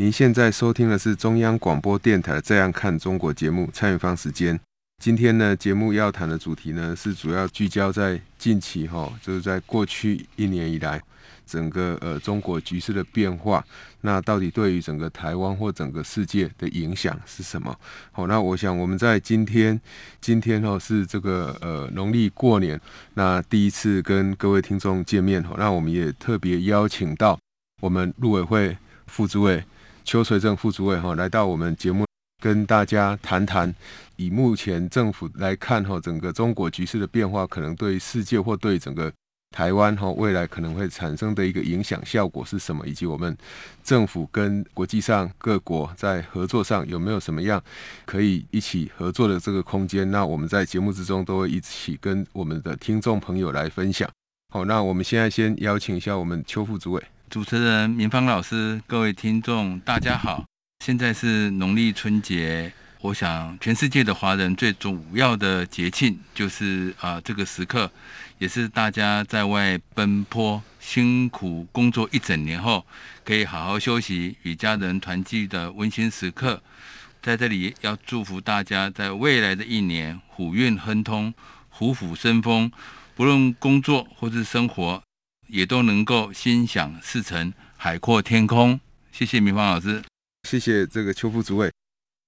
您现在收听的是中央广播电台《这样看中国》节目，蔡明芳时间。今天呢，节目要谈的主题呢，是主要聚焦在近期哈，就是在过去一年以来，整个呃中国局势的变化，那到底对于整个台湾或整个世界的影响是什么？好，那我想我们在今天，今天哈是这个呃农历过年，那第一次跟各位听众见面哈，那我们也特别邀请到我们陆委会副主委邱垂正副主委哈来到我们节目，跟大家谈谈以目前政府来看哈，整个中国局势的变化，可能对世界或对整个。台湾哈未来可能会产生的一个影响效果是什么？以及我们政府跟国际上各国在合作上有没有什么样可以一起合作的这个空间？那我们在节目之中都会一起跟我们的听众朋友来分享。好，那我们现在先邀请一下我们邱副主委。主持人明芳老师，各位听众大家好，现在是农历春节，我想全世界的华人最主要的节庆就是啊、这个时刻。也是大家在外奔波、辛苦工作一整年后，可以好好休息、与家人团聚的温馨时刻。在这里，要祝福大家在未来的一年虎运亨通、虎虎生风，不论工作或是生活，也都能够心想事成、海阔天空。谢谢明芳老师，谢谢这个邱副主委。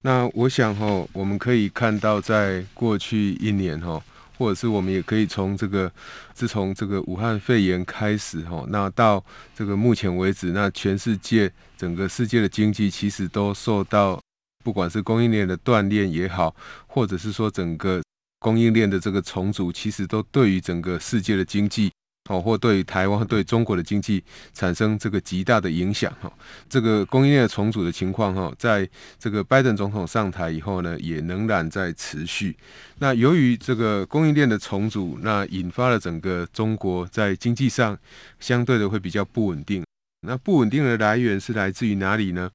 那我想哈，我们可以看到，在过去一年哈。或者是我们也可以从这个，自从这个武汉肺炎开始哈，那到这个目前为止，那全世界整个世界的经济其实都受到，不管是供应链的断裂也好，或者是说整个供应链的这个重组，其实都对于整个世界的经济。哦，或对台湾、对中国的经济产生这个极大的影响哈。这个供应链重组的情况哈，在这个拜登总统上台以后呢，也仍然在持续。那由于这个供应链的重组，那引发了整个中国在经济上相对的会比较不稳定。那不稳定的来源是来自于哪里呢？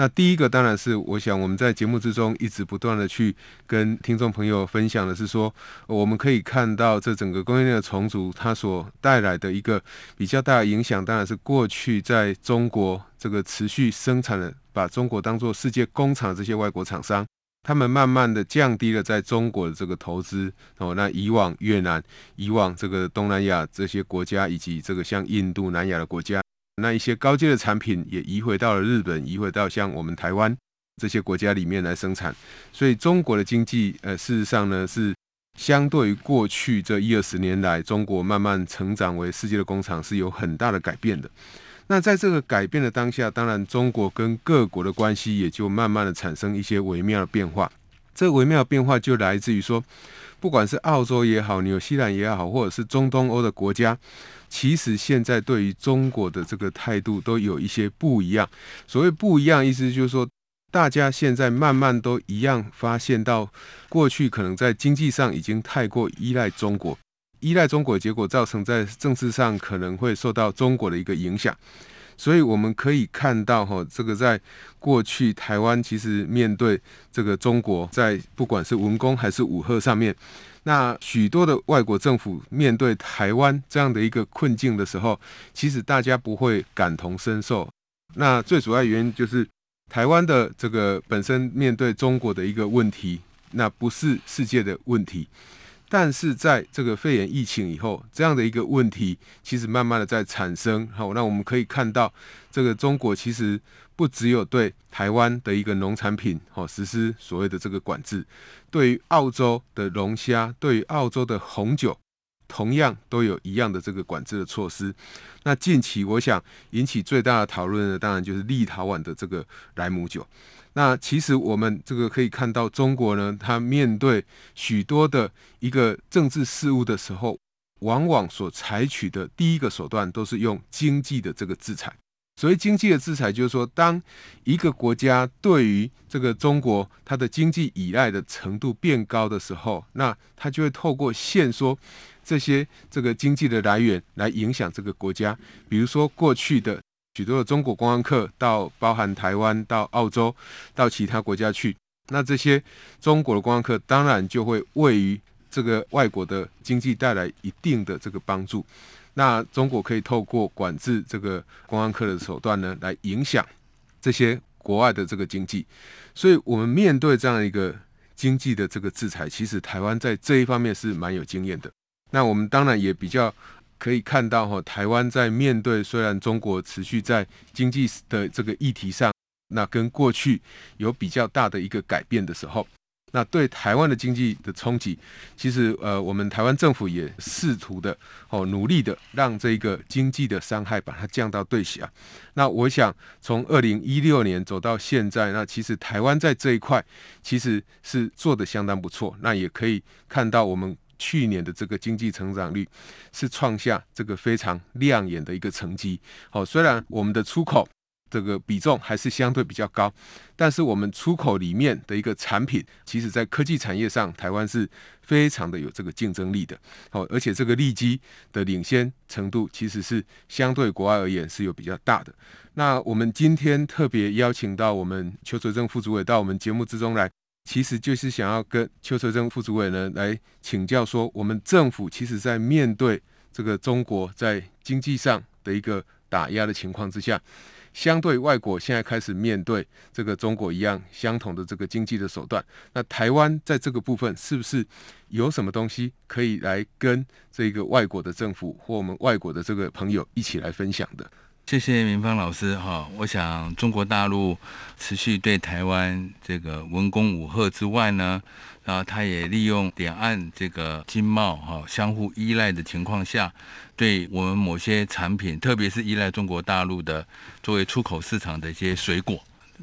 那第一个当然是，我想我们在节目之中一直不断的去跟听众朋友分享的是说，我们可以看到这整个供应链的重组，它所带来的一个比较大的影响，当然是过去在中国这个持续生产的，把中国当做世界工厂的这些外国厂商，他们慢慢的降低了在中国的这个投资哦，那以往越南、以往这个东南亚这些国家，以及这个像印度、南亚的国家。那一些高阶的产品也移回到了日本，移回到像我们台湾这些国家里面来生产，所以中国的经济，呃，事实上呢是相对于过去这一二十年来，中国慢慢成长为世界的工厂是有很大的改变的。那在这个改变的当下，当然中国跟各国的关系也就慢慢的产生一些微妙的变化。这微妙的变化就来自于说，不管是澳洲也好，纽西兰也好，或者是中东欧的国家。其实现在对于中国的这个态度都有一些不一样。所谓不一样，意思就是说，大家现在慢慢都一样发现到，过去可能在经济上已经太过依赖中国，依赖中国结果造成在政治上可能会受到中国的一个影响。所以我们可以看到，哈，这个在过去台湾其实面对这个中国，在不管是文攻还是武吓上面。那许多的外国政府面对台湾这样的一个困境的时候，其实大家不会感同身受。那最主要原因就是台湾的这个本身面对中国的一个问题，那不是世界的问题。但是在这个肺炎疫情以后，这样的一个问题其实慢慢的在产生。好，那我们可以看到，这个中国其实不只有对台湾的一个农产品，好实施所谓的这个管制，对于澳洲的龙虾，对于澳洲的红酒，同样都有一样的这个管制的措施。那近期我想引起最大的讨论的，当然就是立陶宛的这个莱姆酒。那其实我们这个可以看到，中国呢，它面对许多的一个政治事务的时候，往往所采取的第一个手段都是用经济的这个制裁。所谓经济的制裁，就是说，当一个国家对于这个中国它的经济依赖的程度变高的时候，那它就会透过限缩这些这个经济的来源来影响这个国家。比如说，过去的许多的中国观光客到包含台湾、到澳洲、到其他国家去，那这些中国的观光客当然就会位于这个外国的经济带来一定的这个帮助。那中国可以透过管制这个观光客的手段呢，来影响这些国外的这个经济。所以，我们面对这样一个经济的这个制裁，其实台湾在这一方面是蛮有经验的。那我们当然也比较可以看到哈，台湾在面对虽然中国持续在经济的这个议题上，那跟过去有比较大的一个改变的时候。那对台湾的经济的冲击，其实呃，我们台湾政府也试图的哦，努力的让这个经济的伤害把它降到最小。那我想从二零一六年走到现在，那其实台湾在这一块其实是做得相当不错。那也可以看到我们去年的这个经济成长率是创下这个非常亮眼的一个成绩。好，虽然我们的出口。这个比重还是相对比较高，但是我们出口里面的一个产品，其实在科技产业上，台湾是非常的有这个竞争力的。好，而且这个利基的领先程度，其实是相对国外而言是有比较大的。那我们今天特别邀请到我们邱垂正副主委到我们节目之中来，其实就是想要跟邱泽正副主委呢来请教说，我们政府其实在面对这个中国在经济上的一个打压的情况之下。相对外国现在开始面对这个中国一样相同的这个经济的手段，那台湾在这个部分是不是有什么东西可以来跟这个外国的政府或我们外国的这个朋友一起来分享的？谢谢明芳老师哈，我想中国大陆持续对台湾这个文攻武吓之外呢，啊，他也利用两岸这个经贸哈相互依赖的情况下。对我们某些产品，特别是依赖中国大陆的作为出口市场的一些水果，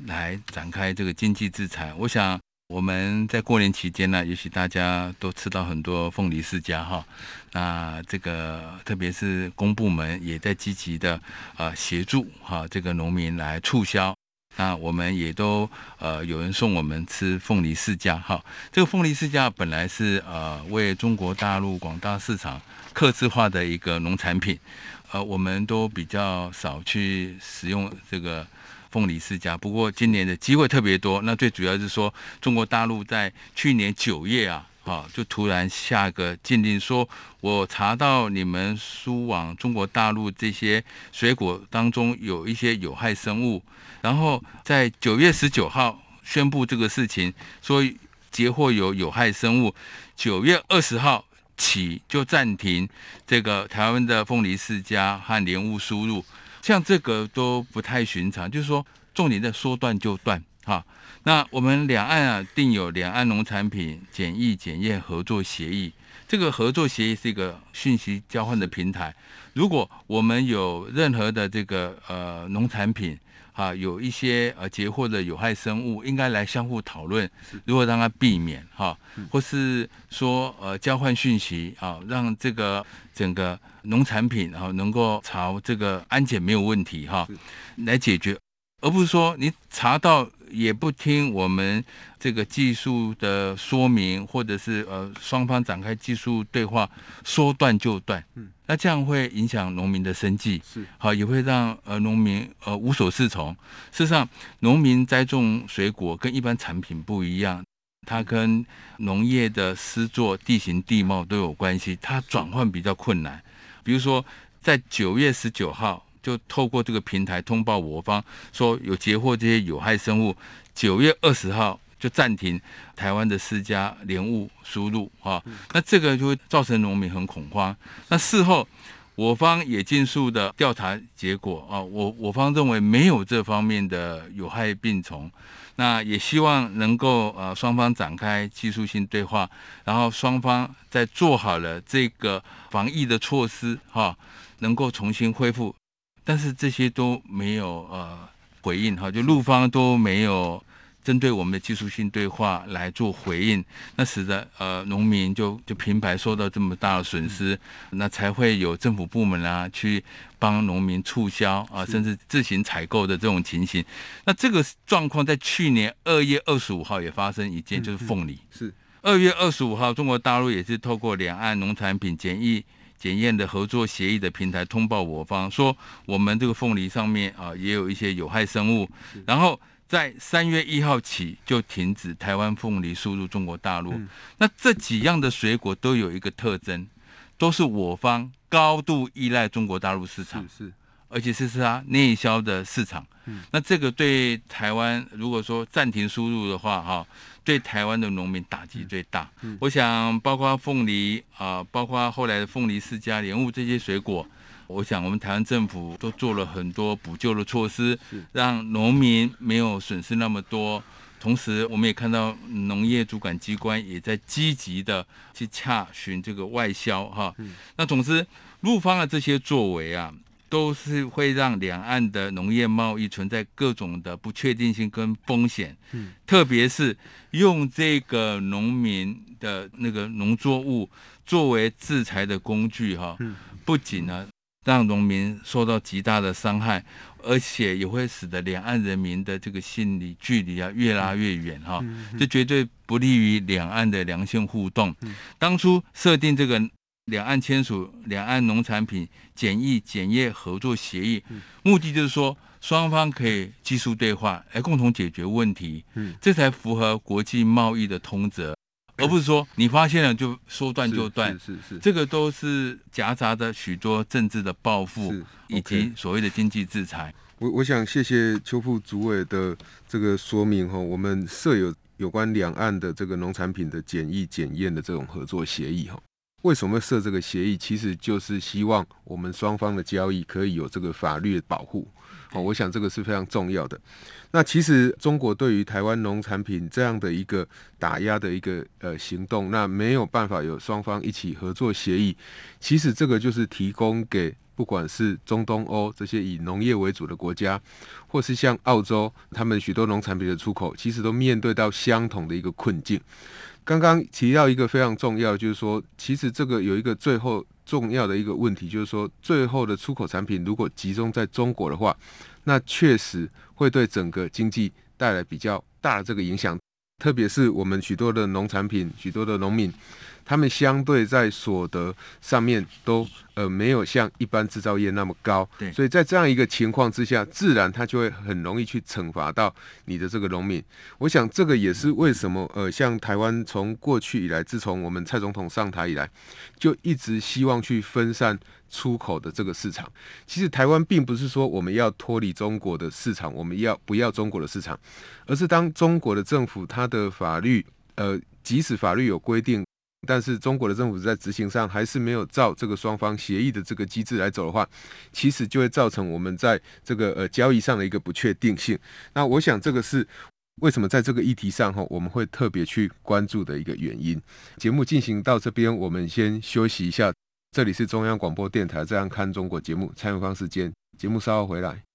来展开这个经济制裁。我想我们在过年期间呢，也许大家都吃到很多凤梨世家哈。那这个特别是公部门也在积极的呃协助哈这个农民来促销。那我们也都呃有人送我们吃凤梨世家哈。这个凤梨世家本来是呃为中国大陆广大市场。客制化的一个农产品，呃，我们都比较少去使用这个凤梨世家。不过今年的机会特别多，那最主要是说，中国大陆在去年九月啊，啊，就突然下个禁令，说我查到你们输往中国大陆这些水果当中有一些有害生物，然后在九月十九号宣布这个事情，说截获有有害生物，九月二十号。起就暂停这个台湾的凤梨世家和莲雾输入，像这个都不太寻常。就是说，重点在说断就断哈。那我们两岸啊定有两岸农产品检疫检验合作协议，这个合作协议是一个讯息交换的平台。如果我们有任何的这个呃农产品，啊，有一些呃截获的有害生物，应该来相互讨论，如何让它避免哈，或是说呃交换讯息啊，让这个整个农产品啊能够朝这个安检没有问题哈来解决，而不是说你查到。也不听我们这个技术的说明，或者是呃双方展开技术对话，说断就断，嗯，那这样会影响农民的生计，是好也会让呃农民呃无所适从。事实上，农民栽种水果跟一般产品不一样，它跟农业的施作、地形地貌都有关系，它转换比较困难。比如说，在九月十九号。就透过这个平台通报我方说有截获这些有害生物，九月二十号就暂停台湾的私家莲雾输入啊，那这个就会造成农民很恐慌。那事后我方也尽速的调查结果啊，我我方认为没有这方面的有害病虫，那也希望能够呃双方展开技术性对话，然后双方在做好了这个防疫的措施哈，能够重新恢复。但是这些都没有呃回应哈，就陆方都没有针对我们的技术性对话来做回应，那使得呃农民就就平白受到这么大的损失，那才会有政府部门啊去帮农民促销啊，甚至自行采购的这种情形。那这个状况在去年二月二十五号也发生一件，就是。凤梨。是。二月二十五号，中国大陆也是透过两岸农产品检疫检验的合作协议的平台通报我方，说我们这个凤梨上面啊也有一些有害生物，然后。在三月一号起就停止台湾凤梨输入中国大陆。嗯、那这几样的水果都有一个特征，都是我方高度依赖中国大陆市场，是，是而且是是它内销的市场。嗯、那这个对台湾如果说暂停输入的话，哈，对台湾的农民打击最大。嗯嗯、我想包括凤梨啊、呃，包括后来的凤梨释迦、莲雾这些水果。我想，我们台湾政府都做了很多补救的措施，让农民没有损失那么多。同时，我们也看到农业主管机关也在积极的去洽询这个外销哈。那总之，陆方的这些作为啊，都是会让两岸的农业贸易存在各种的不确定性跟风险。嗯特别是用这个农民的那个农作物作为制裁的工具哈，不仅呢。让农民受到极大的伤害，而且也会使得两岸人民的这个心理距离啊越拉越远哈，这绝对不利于两岸的良性互动。当初设定这个两岸签署两岸农产品检疫检验合作协议，目的就是说双方可以技术对话来共同解决问题，嗯。这才符合国际贸易的通则。而不是说你发现了就说断就断，是是，这个都是夹杂着许多政治的报复，以及所谓的经济制裁。我我想谢谢邱副主委的这个说明哈，我们设有有关两岸的这个农产品的检疫检验的这种合作协议哈。为什么设这个协议？其实就是希望我们双方的交易可以有这个法律的保护。哦，我想这个是非常重要的。那其实中国对于台湾农产品这样的一个打压的一个呃行动，那没有办法有双方一起合作协议。其实这个就是提供给不管是中东欧这些以农业为主的国家，或是像澳洲，他们许多农产品的出口，其实都面对到相同的一个困境。刚刚提到一个非常重要，就是说，其实这个有一个最后。重要的一个问题就是说，最后的出口产品如果集中在中国的话，那确实会对整个经济带来比较大的这个影响，特别是我们许多的农产品、许多的农民。他们相对在所得上面都呃没有像一般制造业那么高，对，所以在这样一个情况之下，自然他就会很容易去惩罚到你的这个农民。我想这个也是为什么呃，像台湾从过去以来，自从我们蔡总统上台以来，就一直希望去分散出口的这个市场。其实台湾并不是说我们要脱离中国的市场，我们要不要中国的市场，而是当中国的政府它的法律呃，即使法律有规定。但是中国的政府在执行上还是没有照这个双方协议的这个机制来走的话，其实就会造成我们在这个呃交易上的一个不确定性。那我想这个是为什么在这个议题上哈，我们会特别去关注的一个原因。节目进行到这边，我们先休息一下。这里是中央广播电台《这样看中国》节目，蔡永芳时间，节目稍后回来。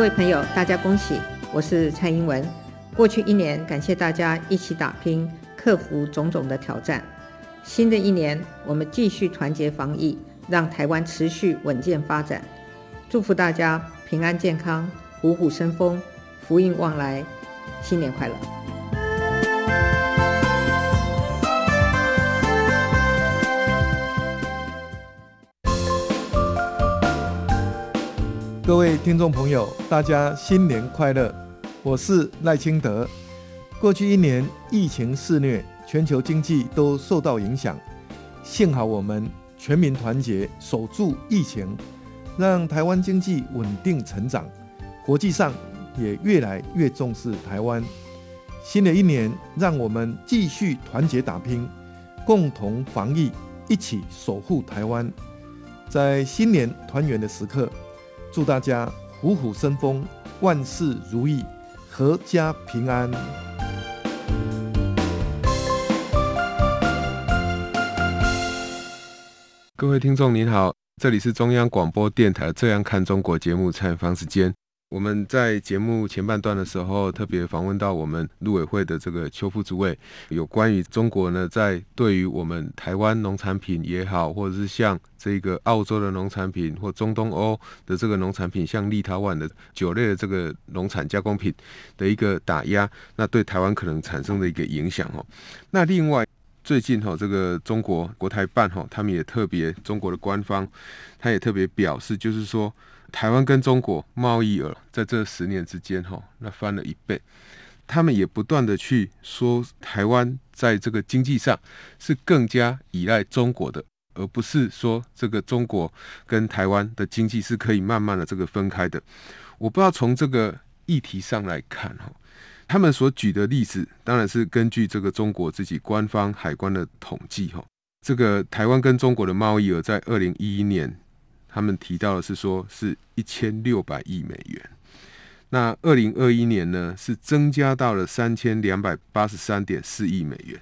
各位朋友，大家恭喜！我是蔡英文。过去一年，感谢大家一起打拼，克服种种的挑战。新的一年，我们继续团结防疫，让台湾持续稳健发展。祝福大家平安健康，虎虎生风，福运旺来，新年快乐！各位听众朋友，大家新年快乐！我是赖清德。过去一年疫情肆虐，全球经济都受到影响，幸好我们全民团结，守住疫情。让台湾经济稳定成长，国际上也越来越重视台湾。新的一年，让我们继续团结打拼，共同防疫，一起守护台湾。在新年团圆的时刻，祝大家虎虎生风，万事如意，阖家平安。各位听众您好。这里是中央广播电台《这样看中国》节目采访时间。我们在节目前半段的时候，特别访问到我们陆委会的这个邱副主委，有关于中国呢，在对于我们台湾农产品也好，或者是像这个澳洲的农产品，或中东欧的这个农产品，像立陶宛的酒类的这个农产加工品的一个打压，那对台湾可能产生的一个影响哦。那另外。最近哈，这个中国国台办哈，他们也特别，中国的官方，他也特别表示，就是说，台湾跟中国贸易额在这十年之间哈，那翻了一倍。他们也不断的去说，台湾在这个经济上是更加依赖中国的，而不是说这个中国跟台湾的经济是可以慢慢的这个分开的。我不知道从这个议题上来看哈。他们所举的例子，当然是根据这个中国自己官方海关的统计，哈，这个台湾跟中国的贸易额在二零一一年，他们提到的是说是一千六百亿美元，那二零二一年呢是增加到了三千两百八十三点四亿美元，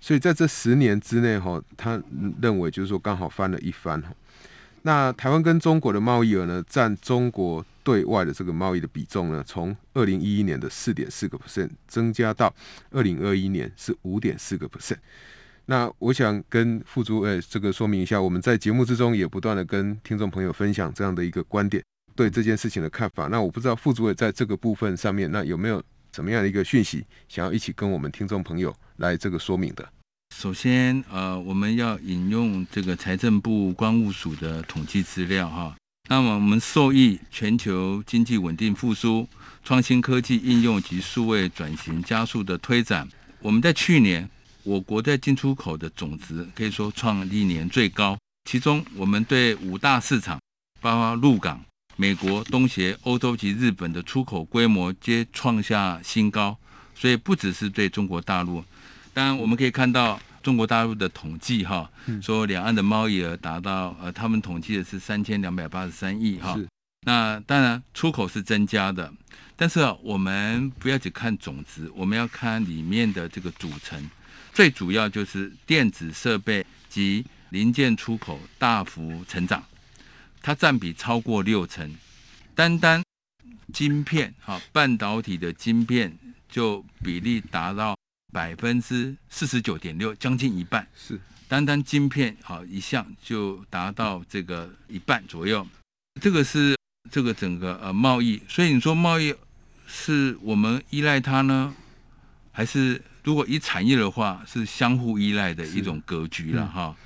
所以在这十年之内，哈，他认为就是说刚好翻了一番，哈。那台湾跟中国的贸易额呢，占中国对外的这个贸易的比重呢，从二零一一年的四点四个 percent 增加到二零二一年是五点四个 percent。那我想跟副主委这个说明一下，我们在节目之中也不断的跟听众朋友分享这样的一个观点，对这件事情的看法。那我不知道副主委在这个部分上面，那有没有怎么样的一个讯息，想要一起跟我们听众朋友来这个说明的？首先，呃，我们要引用这个财政部关务署的统计资料哈。那么，我们受益全球经济稳定复苏、创新科技应用及数位转型加速的推展，我们在去年，我国在进出口的总值可以说创历年最高。其中，我们对五大市场，包括陆港、美国、东协、欧洲及日本的出口规模皆创下新高。所以，不只是对中国大陆。当然，我们可以看到中国大陆的统计哈，说两岸的贸易额达到呃，他们统计的是三千两百八十三亿哈。那当然出口是增加的，但是我们不要只看总值，我们要看里面的这个组成。最主要就是电子设备及零件出口大幅成长，它占比超过六成。单单晶片哈，半导体的晶片就比例达到。百分之四十九点六，将近一半是单单晶片，好一项就达到这个一半左右。这个是这个整个呃贸易，所以你说贸易是我们依赖它呢，还是如果以产业的话，是相互依赖的一种格局了哈。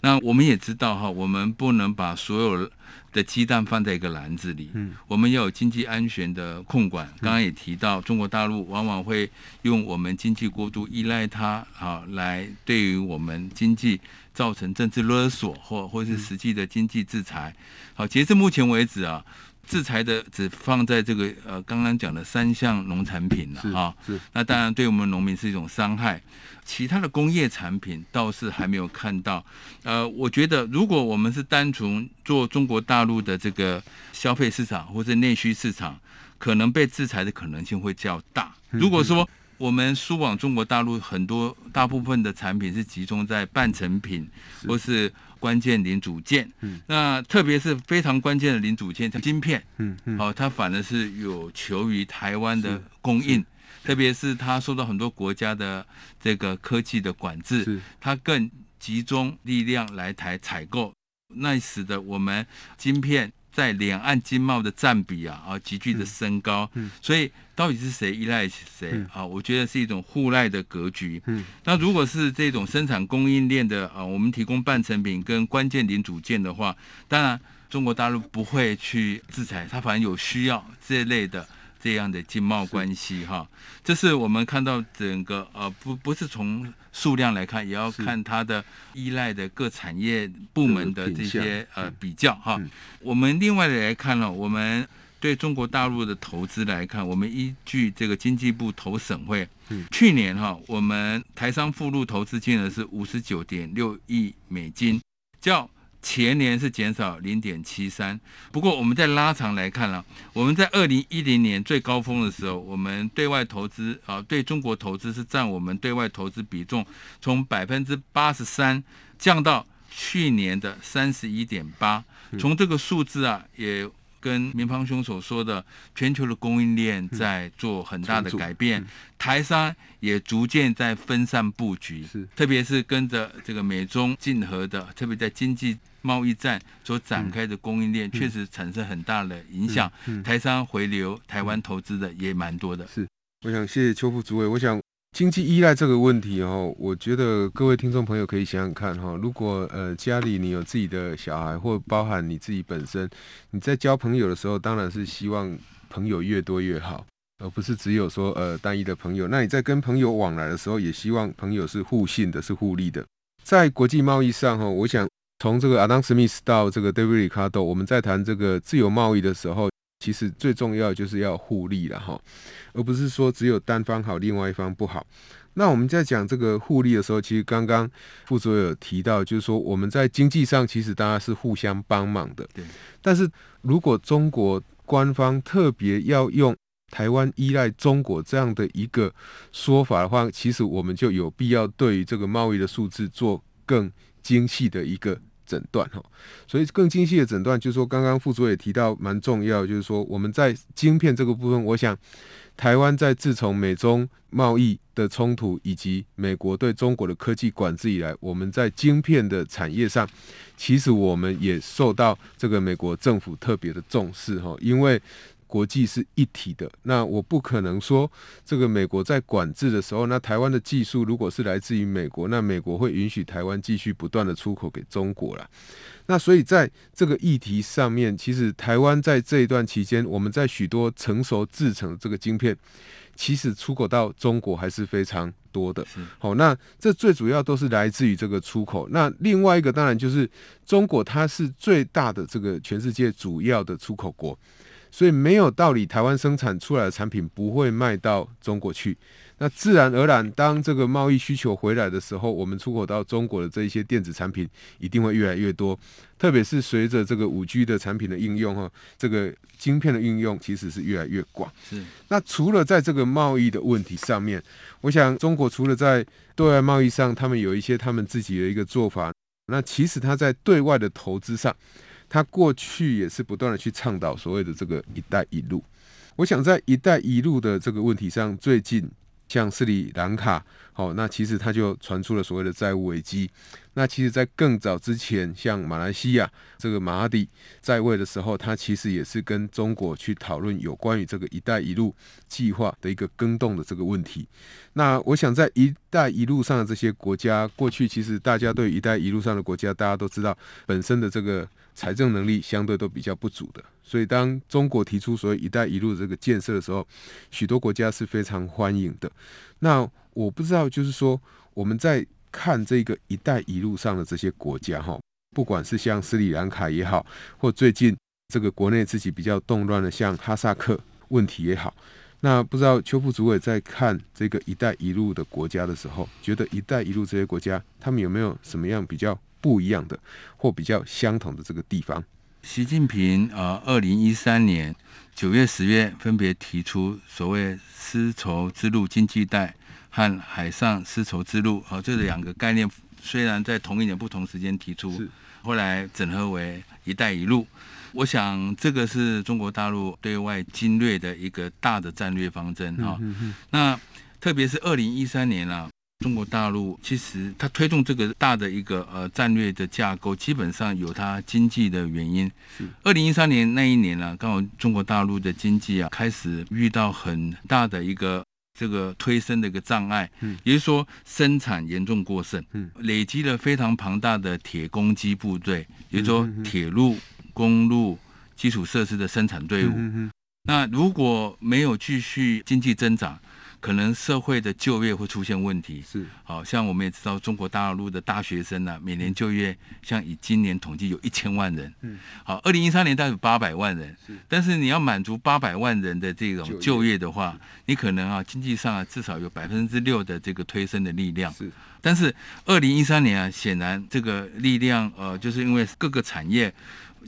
那我们也知道哈，我们不能把所有的鸡蛋放在一个篮子里。嗯，我们要有经济安全的控管。刚刚也提到，中国大陆往往会用我们经济过度依赖它，好来对于我们经济造成政治勒索或或是实际的经济制裁。好，截至目前为止啊。制裁的只放在这个呃刚刚讲的三项农产品了哈，是，那当然对我们农民是一种伤害，其他的工业产品倒是还没有看到。呃，我觉得如果我们是单纯做中国大陆的这个消费市场或者内需市场，可能被制裁的可能性会较大。如果说我们输往中国大陆很多大部分的产品是集中在半成品或是。关键零组件，嗯，那特别是非常关键的零组件，像晶片，嗯嗯，好、哦，它反而是有求于台湾的供应，特别是它受到很多国家的这个科技的管制，它更集中力量来台采购，那使得我们晶片在两岸经贸的占比啊啊急剧的升高，嗯嗯、所以到底是谁依赖谁、嗯、啊？我觉得是一种互赖的格局。嗯，那如果是这种生产供应链的啊，我们提供半成品跟关键零组件的话，当然中国大陆不会去制裁，它反正有需要这一类的。这样的经贸关系哈，这是我们看到整个呃不不是从数量来看，也要看它的依赖的各产业部门的这些呃比较哈。我们另外的来看呢，我们对中国大陆的投资来看，我们依据这个经济部投审会，去年哈我们台商赴陆投资金额是五十九点六亿美金，较。前年是减少零点七三，不过我们在拉长来看了、啊，我们在二零一零年最高峰的时候，我们对外投资啊，对中国投资是占我们对外投资比重从百分之八十三降到去年的三十一点八，从这个数字啊也。跟明芳兄所说的，全球的供应链在做很大的改变，嗯嗯、台商也逐渐在分散布局，是。特别是跟着这个美中竞合的，特别在经济贸易战所展开的供应链，嗯、确实产生很大的影响。台商回流台湾投资的也蛮多的。是，我想谢谢邱副主委，我想。经济依赖这个问题哦，我觉得各位听众朋友可以想想看哈，如果呃家里你有自己的小孩，或包含你自己本身，你在交朋友的时候，当然是希望朋友越多越好，而不是只有说呃单一的朋友。那你在跟朋友往来的时候，也希望朋友是互信的，是互利的。在国际贸易上哈，我想从这个 Adam Smith 到这个 David Ricardo，我们在谈这个自由贸易的时候。其实最重要就是要互利了哈，而不是说只有单方好，另外一方不好。那我们在讲这个互利的时候，其实刚刚副主委有提到，就是说我们在经济上其实大家是互相帮忙的。对。但是如果中国官方特别要用台湾依赖中国这样的一个说法的话，其实我们就有必要对于这个贸易的数字做更精细的一个。诊断哈，所以更精细的诊断，就是说，刚刚副主也提到蛮重要，就是说我们在晶片这个部分，我想台湾在自从美中贸易的冲突以及美国对中国的科技管制以来，我们在晶片的产业上，其实我们也受到这个美国政府特别的重视哈，因为。国际是一体的，那我不可能说这个美国在管制的时候，那台湾的技术如果是来自于美国，那美国会允许台湾继续不断的出口给中国了。那所以在这个议题上面，其实台湾在这一段期间，我们在许多成熟制成的这个晶片，其实出口到中国还是非常多的。好，那这最主要都是来自于这个出口。那另外一个当然就是中国，它是最大的这个全世界主要的出口国。所以没有道理，台湾生产出来的产品不会卖到中国去。那自然而然，当这个贸易需求回来的时候，我们出口到中国的这一些电子产品一定会越来越多。特别是随着这个五 G 的产品的应用，哈，这个晶片的应用其实是越来越广。是。那除了在这个贸易的问题上面，我想中国除了在对外贸易上，他们有一些他们自己的一个做法。那其实他在对外的投资上。他过去也是不断的去倡导所谓的这个“一带一路”。我想在“一带一路”的这个问题上，最近像斯里兰卡，好，那其实他就传出了所谓的债务危机。那其实，在更早之前，像马来西亚这个马哈迪在位的时候，他其实也是跟中国去讨论有关于这个“一带一路”计划的一个更动的这个问题。那我想，在“一带一路”上的这些国家，过去其实大家对“一带一路”上的国家，大家都知道本身的这个。财政能力相对都比较不足的，所以当中国提出所谓“一带一路”这个建设的时候，许多国家是非常欢迎的。那我不知道，就是说我们在看这个“一带一路”上的这些国家，哈，不管是像斯里兰卡也好，或最近这个国内自己比较动乱的像哈萨克问题也好，那不知道邱副主委在看这个“一带一路”的国家的时候，觉得“一带一路”这些国家他们有没有什么样比较？不一样的或比较相同的这个地方，习近平呃，二零一三年九月、十月分别提出所谓丝绸之路经济带和海上丝绸之路啊、呃，这两个概念虽然在同一年不同时间提出，后来整合为“一带一路”。我想这个是中国大陆对外经略的一个大的战略方针啊。那特别是二零一三年啊。中国大陆其实它推动这个大的一个呃战略的架构，基本上有它经济的原因。二零一三年那一年呢、啊，刚好中国大陆的经济啊开始遇到很大的一个这个推升的一个障碍，嗯，也就是说生产严重过剩，嗯，累积了非常庞大的铁公鸡部队，也就是说铁路、公路基础设施的生产队伍。嗯。那如果没有继续经济增长，可能社会的就业会出现问题，是，好像我们也知道，中国大陆的大学生呢、啊，每年就业像以今年统计有一千万人，嗯，好，二零一三年大概有八百万人，是，但是你要满足八百万人的这种就业的话，你可能啊，经济上啊，至少有百分之六的这个推升的力量，是，但是二零一三年啊，显然这个力量，呃，就是因为各个产业。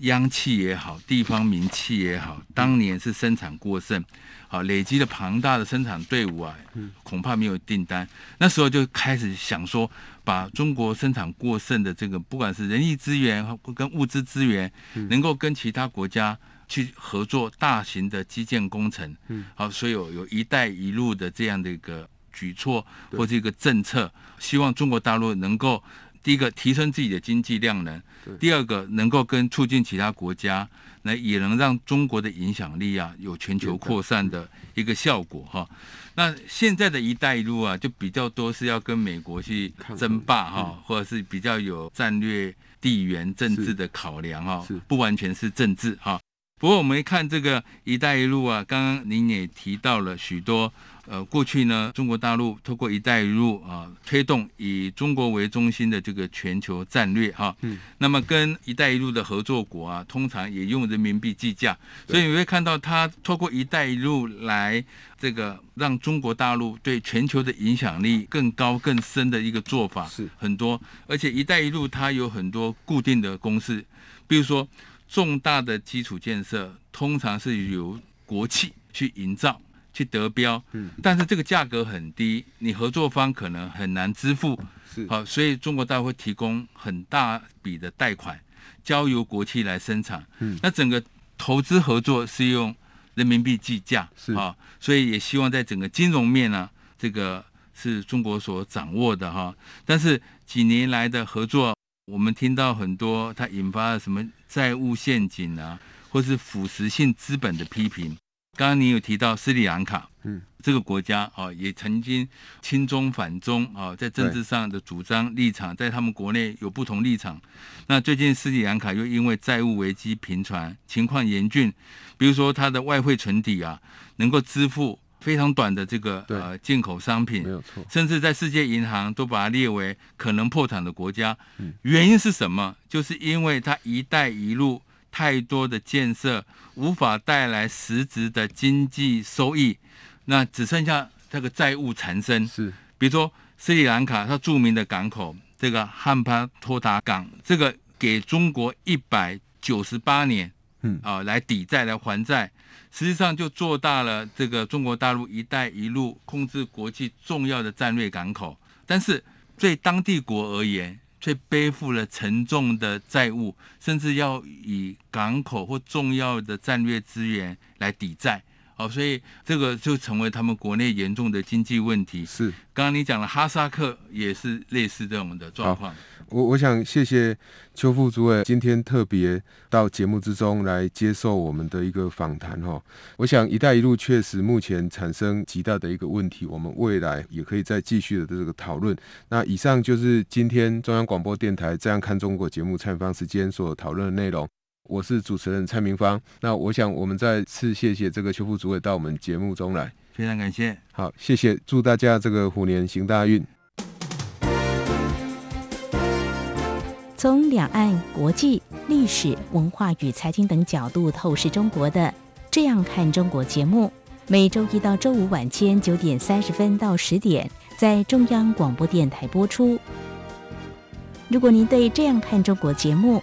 央企也好，地方民企也好，当年是生产过剩，好累积了庞大的生产队伍啊，恐怕没有订单。那时候就开始想说，把中国生产过剩的这个，不管是人力资源跟物资资源，能够跟其他国家去合作大型的基建工程。好，所以有有一带一路的这样的一个举措或者一个政策，希望中国大陆能够。第一个提升自己的经济量能，第二个能够跟促进其他国家，那也能让中国的影响力啊有全球扩散的一个效果哈。那现在的一带一路啊，就比较多是要跟美国去争霸哈，或者是比较有战略地缘政治的考量哈，不完全是政治哈。不过我们一看这个一带一路啊，刚刚您也提到了许多。呃，过去呢，中国大陆透过“一带一路”啊，推动以中国为中心的这个全球战略哈。嗯。那么跟“一带一路”的合作国啊，通常也用人民币计价，所以你会看到它透过“一带一路”来这个让中国大陆对全球的影响力更高更深的一个做法是很多。而且“一带一路”它有很多固定的公式，比如说重大的基础建设通常是由国企去营造。去得标，嗯，但是这个价格很低，你合作方可能很难支付，是。好，所以中国大会提供很大笔的贷款，交由国企来生产，嗯，那整个投资合作是用人民币计价，是。啊，所以也希望在整个金融面呢、啊，这个是中国所掌握的哈，但是几年来的合作，我们听到很多它引发了什么债务陷阱啊，或是腐蚀性资本的批评。刚刚你有提到斯里兰卡，嗯，这个国家啊，也曾经亲中反中啊，在政治上的主张立场，在他们国内有不同立场。那最近斯里兰卡又因为债务危机频传，情况严峻，比如说它的外汇存底啊，能够支付非常短的这个呃进口商品，没有错，甚至在世界银行都把它列为可能破产的国家。原因是什么？就是因为它“一带一路”。太多的建设无法带来实质的经济收益，那只剩下这个债务缠身。是，比如说斯里兰卡它著名的港口，这个汉帕托达港，这个给中国一百九十八年，嗯啊来抵债来还债，实际上就做大了这个中国大陆“一带一路”控制国际重要的战略港口，但是对当地国而言。却背负了沉重的债务，甚至要以港口或重要的战略资源来抵债。好，所以这个就成为他们国内严重的经济问题。是，刚刚你讲了哈萨克也是类似这种的状况。我我想谢谢邱副主委今天特别到节目之中来接受我们的一个访谈哈。我想“一带一路”确实目前产生极大的一个问题，我们未来也可以再继续的这个讨论。那以上就是今天中央广播电台《这样看中国》节目采访时间所讨论的内容。我是主持人蔡明芳。那我想我们再次谢谢这个邱副主委到我们节目中来，非常感谢。好，谢谢，祝大家这个虎年行大运。从两岸、国际、历史、文化与财经等角度透视中国的《这样看中国》节目，每周一到周五晚间九点三十分到十点在中央广播电台播出。如果您对《这样看中国》节目